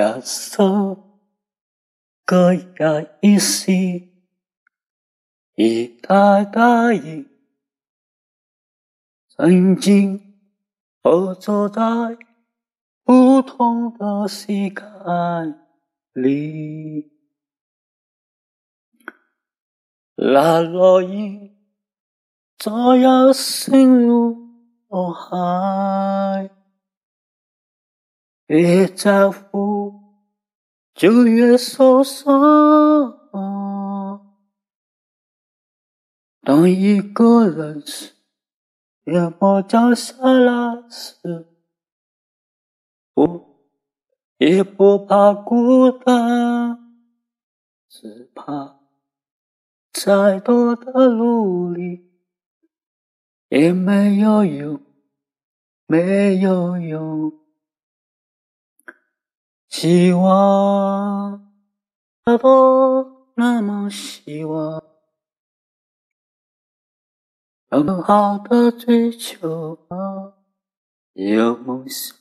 亚瑟，各亚一西，一代代一，曾经合作在不同的膝盖里，那烙印照耀深入脑海。越在乎，就越受伤。当一个人是夜幕降下来时，不，也不怕孤单，只怕再多的努力也没有用，没有用。希望，他不那么希望，更好的追求啊，有梦想，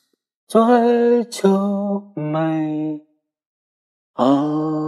追求美好。